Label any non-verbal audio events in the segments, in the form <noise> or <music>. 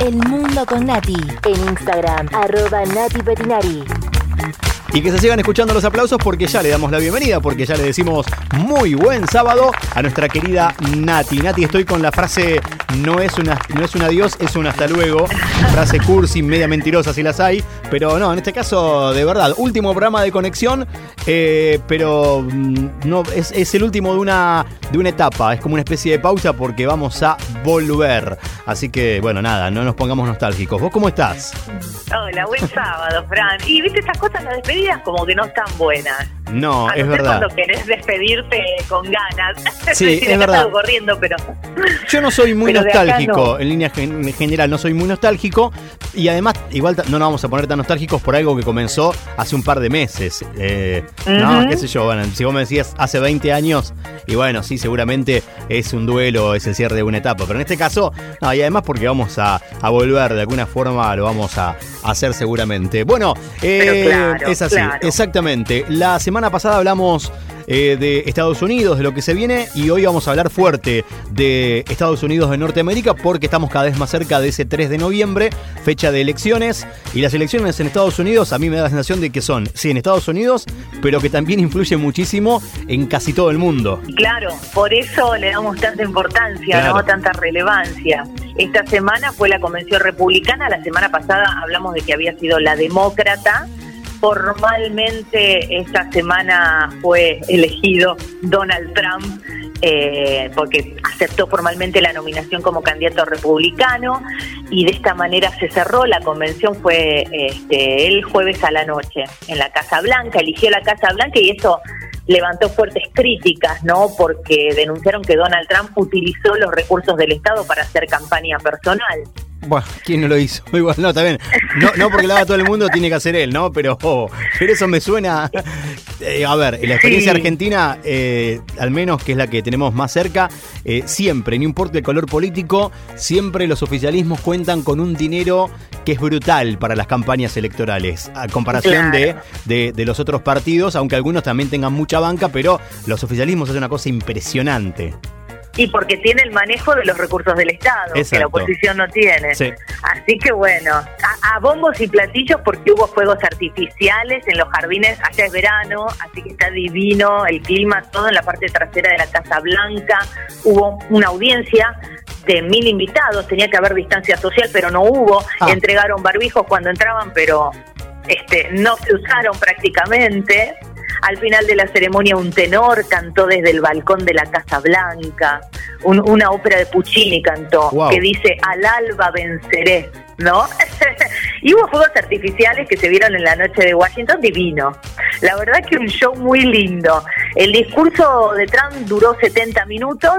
El Mundo con Nati. En Instagram, arroba Nati Petinari. Y que se sigan escuchando los aplausos porque ya le damos la bienvenida, porque ya le decimos muy buen sábado a nuestra querida Nati. Nati, estoy con la frase no es una no es un adiós, es un hasta luego. Frase cursi, media mentirosa si las hay. Pero no, en este caso, de verdad, último programa de conexión, eh, pero mm, no, es, es el último de una, de una etapa. Es como una especie de pausa porque vamos a volver. Así que, bueno, nada, no nos pongamos nostálgicos. ¿Vos cómo estás? Hola, buen sábado, Fran. Y viste estas cosas, las despedidas como que no están buenas. No, A es no verdad. cuando querés despedirte con ganas. <laughs> Sí, Si es verdad. corriendo, pero. Yo no soy muy nostálgico, no. en línea gen- general no soy muy nostálgico y además igual no nos vamos a poner tan nostálgicos por algo que comenzó hace un par de meses. Eh, No, qué sé yo, bueno, si vos me decías hace 20 años y bueno, sí, seguramente es un duelo, es el cierre de una etapa, pero en este caso, no, y además porque vamos a, a volver de alguna forma, lo vamos a hacer seguramente. Bueno, eh, claro, es así, claro. exactamente. La semana pasada hablamos eh, de Estados Unidos, de lo que se viene, y hoy vamos a hablar fuerte de Estados Unidos de Norteamérica porque estamos cada vez más cerca de ese 3 de noviembre, fecha de elecciones, y las elecciones en Estados Unidos a mí me da la sensación de que son, sí, en Estados Unidos, pero que también influye muchísimo en casi todo el mundo. Claro, por eso le damos tanta importancia, Claro. ¿no? Tanta relevancia. Esta semana fue la convención republicana, la semana pasada hablamos de que había sido la demócrata. Formalmente esta semana fue elegido Donald Trump eh, porque aceptó formalmente la nominación como candidato republicano y de esta manera se cerró. La convención fue este, el jueves a la noche en la Casa Blanca, eligió la Casa Blanca y eso levantó fuertes críticas, ¿no? Porque denunciaron que Donald Trump utilizó los recursos del Estado para hacer campaña personal. Bueno, ¿quién no lo hizo? <laughs> Igual, no, también. No, no porque lo haga todo el mundo, tiene que hacer él, ¿no? Pero, oh, pero eso me suena. Eh, a ver, en la experiencia Sí. argentina, eh, al menos que es la que tenemos más cerca, eh, siempre, no importa el color político, siempre los oficialismos cuentan con un dinero que es brutal para las campañas electorales, a comparación de, Claro. de, de los otros partidos, aunque algunos también tengan mucha banca, pero los oficialismos hacen una cosa impresionante. Y porque tiene el manejo de los recursos del Estado, que la oposición no tiene. Sí. Así que bueno, a, a bombos y platillos porque hubo fuegos artificiales en los jardines, allá es verano, así que está divino el clima, todo en la parte trasera de la Casa Blanca. Hubo una audiencia de mil invitados, tenía que haber distancia social, pero no hubo. Ah. Entregaron barbijos cuando entraban, pero este, no se usaron prácticamente. Al final de la ceremonia un tenor cantó desde el balcón de la Casa Blanca, Un- una ópera de Puccini cantó, Wow. que dice, al alba venceré, ¿no? <laughs> y hubo fuegos artificiales que se vieron en la noche de Washington, divino. La verdad que un show muy lindo. El discurso de Trump duró 70 minutos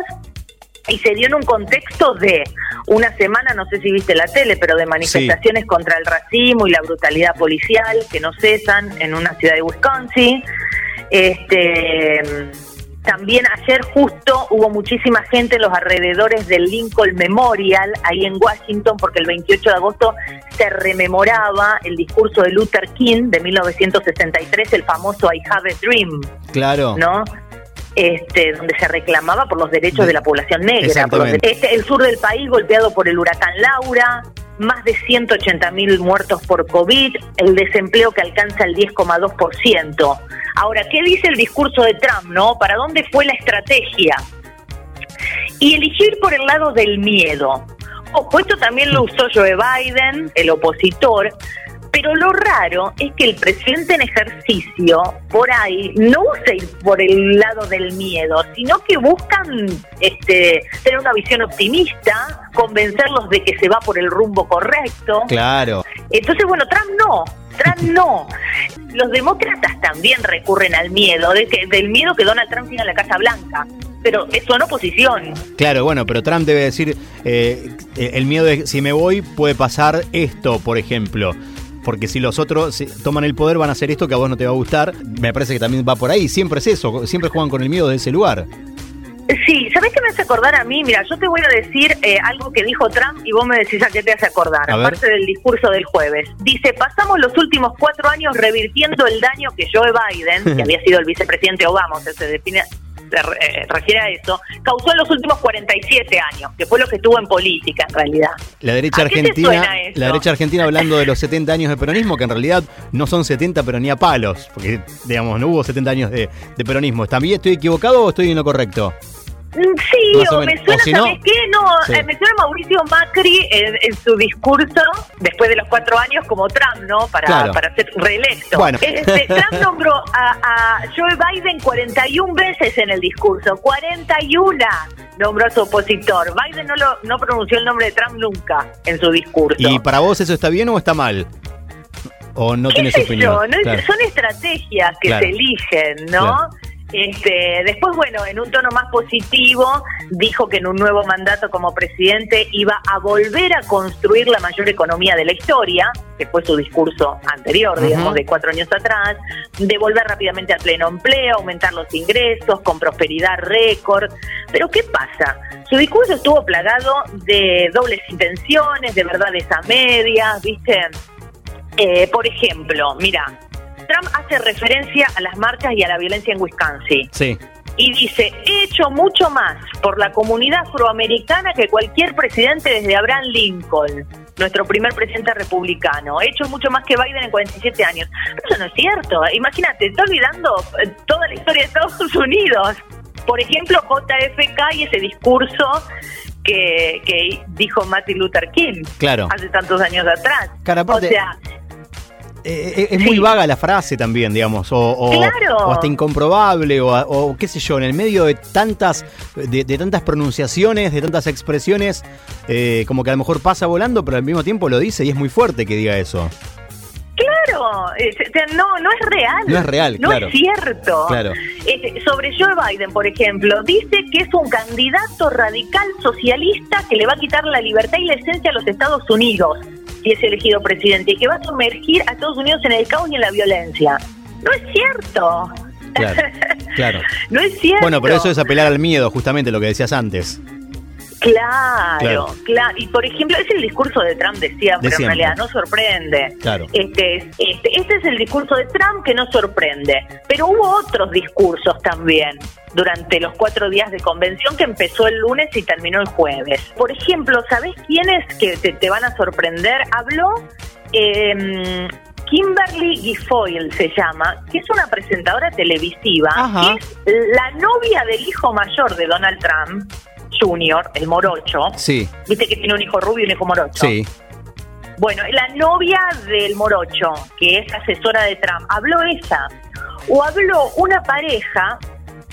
y se dio en un contexto de una semana, no sé si viste la tele, pero de manifestaciones contra el racismo y la brutalidad policial que no cesan en una ciudad de Wisconsin. Este también ayer justo hubo muchísima gente en los alrededores del Lincoln Memorial, ahí en Washington, porque el 28 de agosto se rememoraba el discurso de Luther King de 1963, el famoso I Have a Dream. Claro. ¿no? Este, donde se reclamaba por los derechos De- de la población negra. por los Exactamente. de- este, el sur del país golpeado por el huracán Laura, más de 180 mil muertos por COVID, el desempleo que alcanza el 10,2%. Ahora, ¿qué dice el discurso de Trump, no? ¿Para dónde fue la estrategia? Y eligió ir por el lado del miedo. Ojo, esto también lo usó Joe Biden, el opositor, pero lo raro es que el presidente en ejercicio, por ahí, no usa ir por el lado del miedo, sino que buscan este, tener una visión optimista, convencerlos de que se va por el rumbo correcto. Claro. Entonces, bueno, Trump no, Trump no. Los demócratas también recurren al miedo, de que, del miedo que Donald Trump tiene en la Casa Blanca, pero eso en oposición. Claro, bueno, pero Trump debe decir, eh, eh, el miedo de si me voy puede pasar esto, por ejemplo. Porque si los otros toman el poder van a hacer esto que a vos no te va a gustar. Me parece que también va por ahí. Siempre es eso. Siempre juegan con el miedo de ese lugar. Sí, ¿sabés qué me hace acordar a mí? Mira, yo te voy a decir eh, algo que dijo Trump y vos me decís a qué te hace acordar, A ver. aparte del discurso del jueves. Dice, pasamos los últimos cuatro años revirtiendo el daño que Joe Biden, que <laughs> había sido el vicepresidente Obama, o sea, se define eh, refiere a eso, causó en los últimos 47 años, que fue lo que estuvo en política en realidad. La derecha ¿A qué te argentina, la derecha argentina hablando de los 70 años de peronismo, que en realidad no son 70 pero ni a palos, porque digamos, no hubo 70 años de, de peronismo. ¿También estoy equivocado o estoy en lo correcto? Sí, o o, me suena, O si no- ¿sabes qué? No, Sí. eh, me suena Mauricio Macri en, en su discurso después de los cuatro años como Trump, ¿no? Para, Claro. para ser reelecto. Bueno. Este, Trump nombró a, a Joe Biden 41 veces en el discurso, 41 nombró a su opositor. Biden no, lo, no pronunció el nombre de Trump nunca en su discurso. ¿Y para vos eso está bien o está mal? ¿O no ¿Qué tienes opinión? yo? ¿no? Claro. Son estrategias que Claro. se eligen, ¿no? Este, después, bueno, en un tono más positivo, dijo que en un nuevo mandato como presidente iba a volver a construir la mayor economía de la historia, que fue su discurso anterior, digamos, de cuatro años atrás, de volver rápidamente al pleno empleo, aumentar los ingresos, con prosperidad récord. Pero ¿qué pasa? Su discurso estuvo plagado de dobles intenciones, de verdades a medias, ¿viste? Eh, por ejemplo, mira, Trump hace referencia a las marchas y a la violencia en Wisconsin Sí, y dice, he hecho mucho más por la comunidad afroamericana que cualquier presidente desde Abraham Lincoln, nuestro primer presidente republicano. He hecho mucho más que Biden en 47 años. Pero eso no es cierto. Imagínate, está olvidando eh, toda la historia de Estados <laughs> Unidos. Por ejemplo, JFK y ese discurso que, que dijo Martin Luther King claro. hace tantos años atrás. Aparte- o sea, Eh, eh, es muy vaga la frase también, digamos, o, o- Claro. o hasta incomprobable, o, o qué sé yo, en el medio de tantas, de, de tantas pronunciaciones, de tantas expresiones, eh, como que a lo mejor pasa volando, pero al mismo tiempo lo dice y es muy fuerte que diga eso. Claro, no, no es real. No es real, no claro. es cierto. Claro. Este, sobre Joe Biden, por ejemplo, dice que es un candidato radical socialista que le va a quitar la libertad y la esencia a los Estados Unidos si es elegido presidente y que va a sumergir a Estados Unidos en el caos y en la violencia. No es cierto. Claro, claro. <laughs> no es cierto. Bueno, pero eso es apelar al miedo, justamente lo que decías antes. Claro, Claro. claro, Y por ejemplo, es el discurso de Trump de siempre, De en siempre. realidad, no sorprende. Claro. Este, es- este, este es el discurso de Trump que no sorprende. Pero hubo otros discursos también durante los cuatro días de convención que empezó el lunes y terminó el jueves. Por ejemplo, ¿sabés quiénes que te, te van a sorprender? Habló eh, Kimberly Guilfoyle, se llama, que es una presentadora televisiva, Ajá. que es la novia del hijo mayor de Donald Trump. Junior, el morocho, Sí, viste que tiene un hijo rubio y un hijo morocho. sí. Bueno, la novia del morocho, que es asesora de Trump, habló esa. O habló una pareja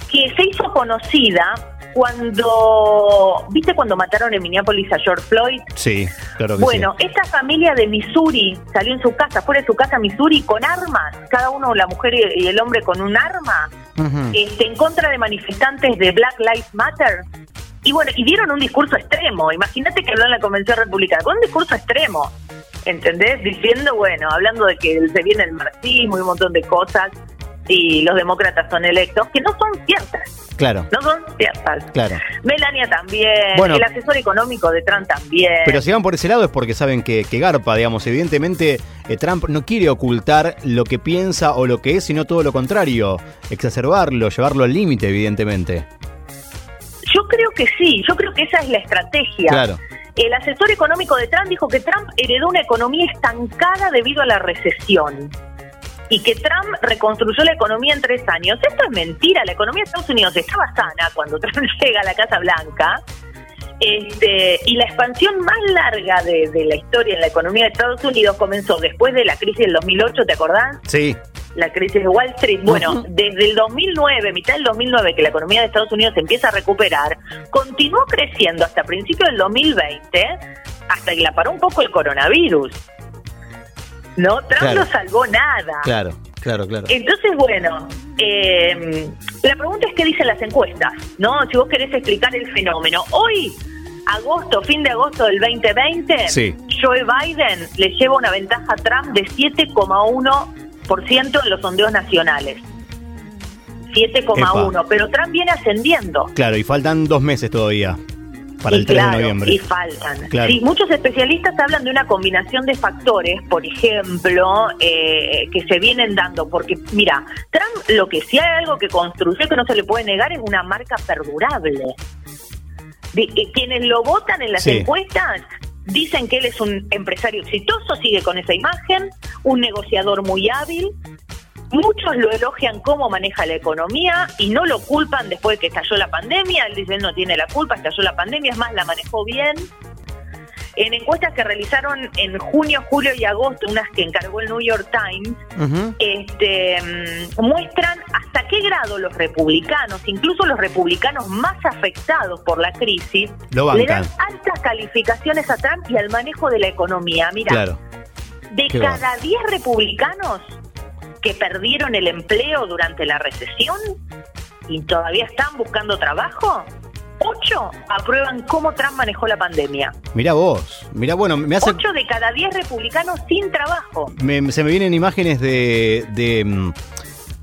que se hizo conocida cuando, ¿viste cuando mataron en Minneapolis a George Floyd? Sí, claro que Bueno, esta familia de Missouri salió en su casa, fuera de su casa Missouri, con armas, cada uno, la mujer y el hombre con un arma, sí. Ujú. este, en contra de manifestantes de Black Lives Matter. Y bueno, y dieron un discurso extremo. Imagínate que habló en la convención republicana, con un discurso extremo. ¿Entendés? Diciendo, bueno, hablando de que se viene el marxismo y un montón de cosas, y los demócratas son electos, que no son ciertas. Claro, No son ciertas. claro. Melania también, Bueno. el asesor económico de Trump también. Pero si van por ese lado es porque saben que, que garpa, digamos. Evidentemente, eh, Trump no quiere ocultar lo que piensa o lo que es, sino todo lo contrario. Exacerbarlo, llevarlo al límite, evidentemente. Yo creo que sí, yo creo que esa es la estrategia. Claro. El asesor económico de Trump dijo que Trump heredó una economía estancada debido a la recesión y que Trump reconstruyó la economía en tres años. Esto es mentira, la economía de Estados Unidos estaba sana cuando <laughs> Trump llega a la Casa Blanca. Este, y la expansión más larga de, de la historia en la economía de Estados Unidos comenzó después de la crisis del 2008, ¿te acordás? Sí, la crisis de Wall Street. Bueno, desde el 2009, mitad del 2009, que la economía de Estados Unidos empieza a recuperar, continuó creciendo hasta principios del 2020, hasta que la paró un poco el coronavirus. ¿No? Trump Claro. no salvó nada. claro, claro, claro. Entonces, bueno, eh, la pregunta es qué dicen las encuestas, ¿no? Si vos querés explicar el fenómeno. Hoy, agosto, fin de agosto del 2020, Sí. Joe Biden le lleva una ventaja a Trump de 7,1% en los sondeos nacionales. 7,1, pero Trump viene ascendiendo. Claro, y faltan dos meses todavía. para Y el 3 claro, de noviembre. Y faltan. Claro. Sí, muchos especialistas hablan de una combinación de factores, por ejemplo, eh, que se vienen dando. Porque, mira, Trump lo que sí hay algo que construyó que no se le puede negar es una marca perdurable. De, que quienes lo votan en las Sí. encuestas dicen que él es un empresario exitoso, sigue con esa imagen, un negociador muy hábil. Muchos lo elogian cómo maneja la economía y no lo culpan después de que estalló la pandemia. Él dice, él no tiene la culpa, estalló la pandemia, es más, la manejó bien. En encuestas que realizaron en junio, julio y agosto, unas que encargó el New York Times, este, mm, muestran hasta qué grado los republicanos, incluso los republicanos más afectados por la crisis, Lo le dan altas calificaciones a Trump y al manejo de la economía. Mira, Claro. de Qué cada 10 republicanos que perdieron el empleo durante la recesión y todavía están buscando trabajo, 8 aprueban cómo Trump manejó la pandemia. Mirá vos. Mirá, bueno, me hace. 8 de cada 10 republicanos sin trabajo. me- se me vienen imágenes de, de, mm,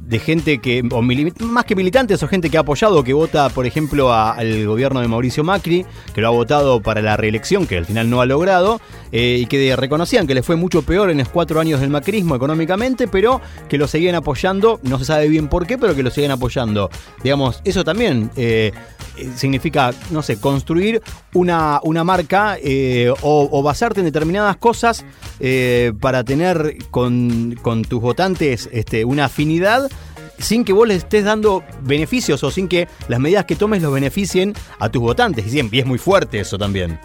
de gente que, o más que militantes, o gente que ha apoyado, que vota, por ejemplo, a- al gobierno de Mauricio Macri, que lo ha votado para la reelección, que al final no ha logrado, eh, y que reconocían que le fue mucho peor en los cuatro años del macrismo económicamente, pero que lo seguían apoyando, no se sabe bien por qué, pero que lo siguen apoyando. Digamos, eso también eh, significa, no sé, construir una, una marca eh, o, basarte en determinadas cosas eh, para tener con, con tus votantes este, una afinidad sin que vos les estés dando beneficios o sin que las medidas que tomes los beneficien a tus votantes. Y es muy fuerte eso también.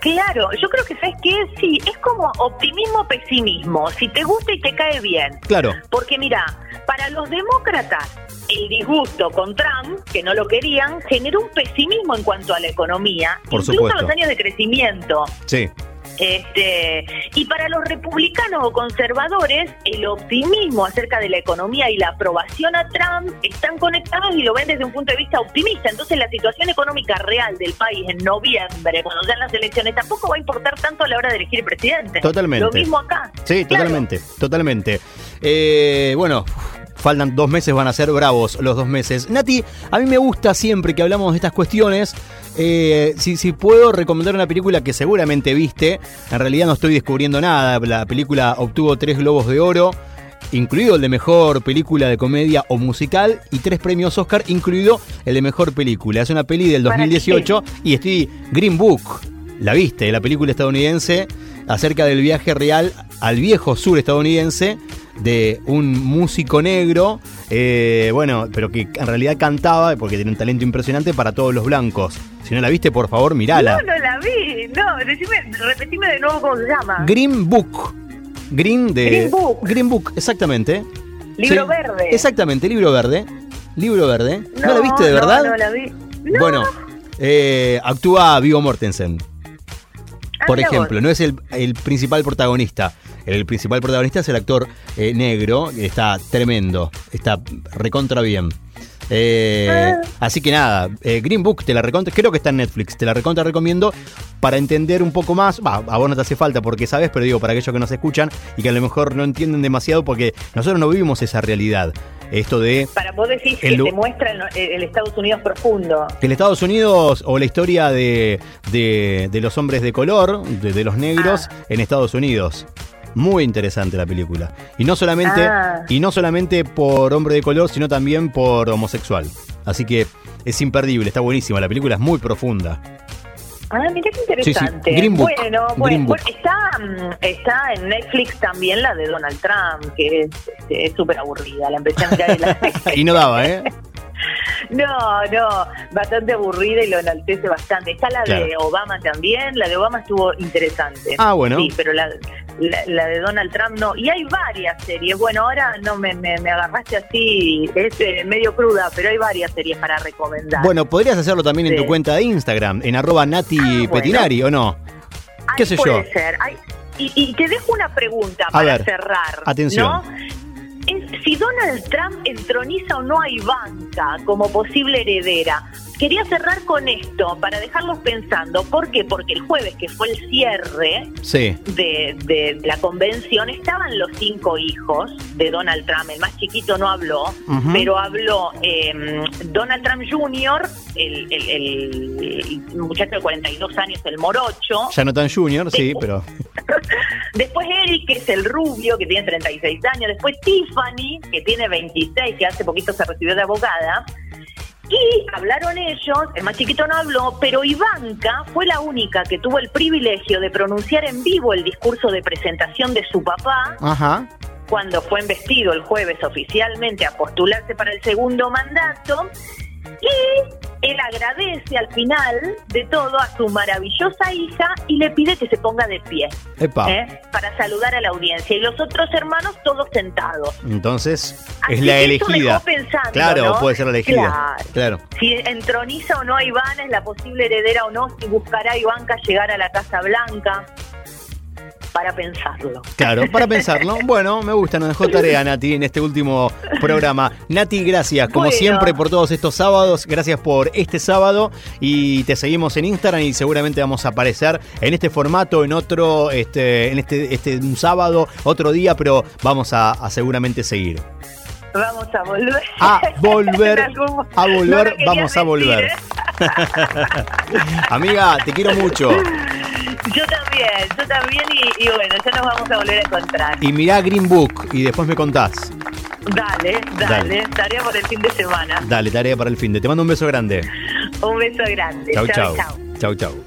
Claro, yo creo que sabes que sí, es como optimismo pesimismo, si te gusta y te cae bien. Claro, Porque mira, para los demócratas el disgusto con Trump, que no lo querían, generó un pesimismo en cuanto a la economía, Por incluso supuesto. los años de crecimiento. sí. Este, y para los republicanos o conservadores, el optimismo acerca de la economía y la aprobación a Trump están conectados y lo ven desde un punto de vista optimista. Entonces, la situación económica real del país en noviembre, cuando sean las elecciones, tampoco va a importar tanto a la hora de elegir presidente. Totalmente. Lo mismo acá. Sí, Claro. totalmente, totalmente. Eh, bueno, faltan dos meses, van a ser bravos los dos meses. Nati, a mí me gusta siempre que hablamos de estas cuestiones. eh, si, si puedo recomendar una película que seguramente viste, en realidad no estoy descubriendo nada. La película obtuvo tres globos de oro, incluido el de mejor película de comedia o musical, y tres premios Oscar, incluido el de mejor película. Es una peli del ¿Para 2018 y estoy Green Book. La viste, la película estadounidense acerca del viaje real al viejo sur estadounidense de un músico negro, eh, bueno, pero que en realidad cantaba, porque tiene un talento impresionante para todos los blancos. Si no la viste, por favor, mirala. No, no la vi. No, decime, repetime de nuevo cómo se llama. Green Book. Green de. Green Book. Green Book, exactamente. Libro Sí, verde. Exactamente, libro verde. Libro verde. ¿No, No, la viste de no, verdad? No, la vi. No. Bueno, eh, actúa Vigo Mortensen. Ah, Por ejemplo, no es el, el principal protagonista. El principal protagonista es el actor eh, negro. que Está tremendo. Está recontra bien. Eh, Ah. Así que nada, eh, Green Book te la recontra, creo que está en Netflix, te la recontra recomiendo para entender un poco más, a vos no te hace falta porque sabes, pero digo, para aquellos que nos escuchan y que a lo mejor no entienden demasiado porque nosotros no vivimos esa realidad. Esto de Para vos decís El que te muestra el, el Estados Unidos profundo. el Estados Unidos o la historia de, de- de los hombres de color, de, de los negros Ah. en Estados Unidos. Muy interesante la película. Y no solamente, Ah. y no solamente por hombre de color, sino también por homosexual. Así que es imperdible, está buenísima. La película es muy profunda. Ah, mira qué interesante. Sí, sí, Green Book. Bueno, Green bueno, Book. está, mm, está en Netflix también la de Donald Trump, que es este, es súper aburrida. La empecé a mirar y la... <laughs> Y no daba, ¿eh? No, no, bastante aburrida y lo enaltece bastante. Está la de. Obama también, la de Obama estuvo interesante. Ah, bueno. Sí, pero la, la, la de Donald Trump no. Y hay varias series. Bueno, ahora no me, me, me agarraste así, es eh, medio cruda, pero hay varias series para recomendar. Bueno, podrías hacerlo también en tu cuenta de Instagram, en arroba Nati Ah, bueno. Petinari, ¿o no? Ay, qué sé puede yo. ser. Ay, y, y te dejo una pregunta para ver, cerrar. atención. ¿no? ¿En si Donald Trump entroniza o no a Ivanka como posible heredera. Quería cerrar con esto para dejarlos pensando. ¿Por qué? Porque el jueves, que fue el cierre Sí. de, de la convención, estaban los cinco hijos de Donald Trump. El más chiquito no habló, pero habló eh, Donald Trump Jr., el, el- el muchacho de 42 años, el morocho. Ya no tan junior, sí, pero. Después Eric, que es el rubio, que tiene 36 años. Después Tiffany, que tiene 26, que hace poquito se recibió de abogada. Y hablaron ellos, el más chiquito no habló, pero Ivanka fue la única que tuvo el privilegio de pronunciar en vivo el discurso de presentación de su papá Ajá. cuando fue investido el jueves oficialmente a postularse para el segundo mandato. Y él agradece al final de todo a su maravillosa hija y le pide que se ponga de pie. ¿eh? para saludar a la audiencia. Y los otros hermanos todos sentados. Entonces, Así es la elegida. dejó pensando, claro, ¿no? puede ser la elegida. Claro. Claro. Si entroniza o no a Iván, es la posible heredera o no, si buscará a Ivanka llegar a la Casa Blanca. Para pensarlo. Claro, para pensarlo. <laughs> Bueno, me gusta, nos dejó tarea Nati en este último programa. Nati, gracias, como Bueno. siempre, por todos estos sábados. Gracias por este sábado. Y te seguimos en Instagram y seguramente vamos a aparecer en este formato, en otro, este, en este, este un sábado, otro día, pero vamos a, a seguramente seguir. Vamos a volver. A <laughs> volver, algún- a volver, No vamos a volver. ¿eh? <laughs> Amiga, te quiero mucho. Yo también, yo también y, y bueno, ya nos vamos a volver a encontrar. Y mirá Green Book y después me contás. Dale, Dale. dale, tarea por el fin de semana. Dale, tarea para el fin de. Te mando un beso grande. Un beso grande. Chau, chau. Chau, chau.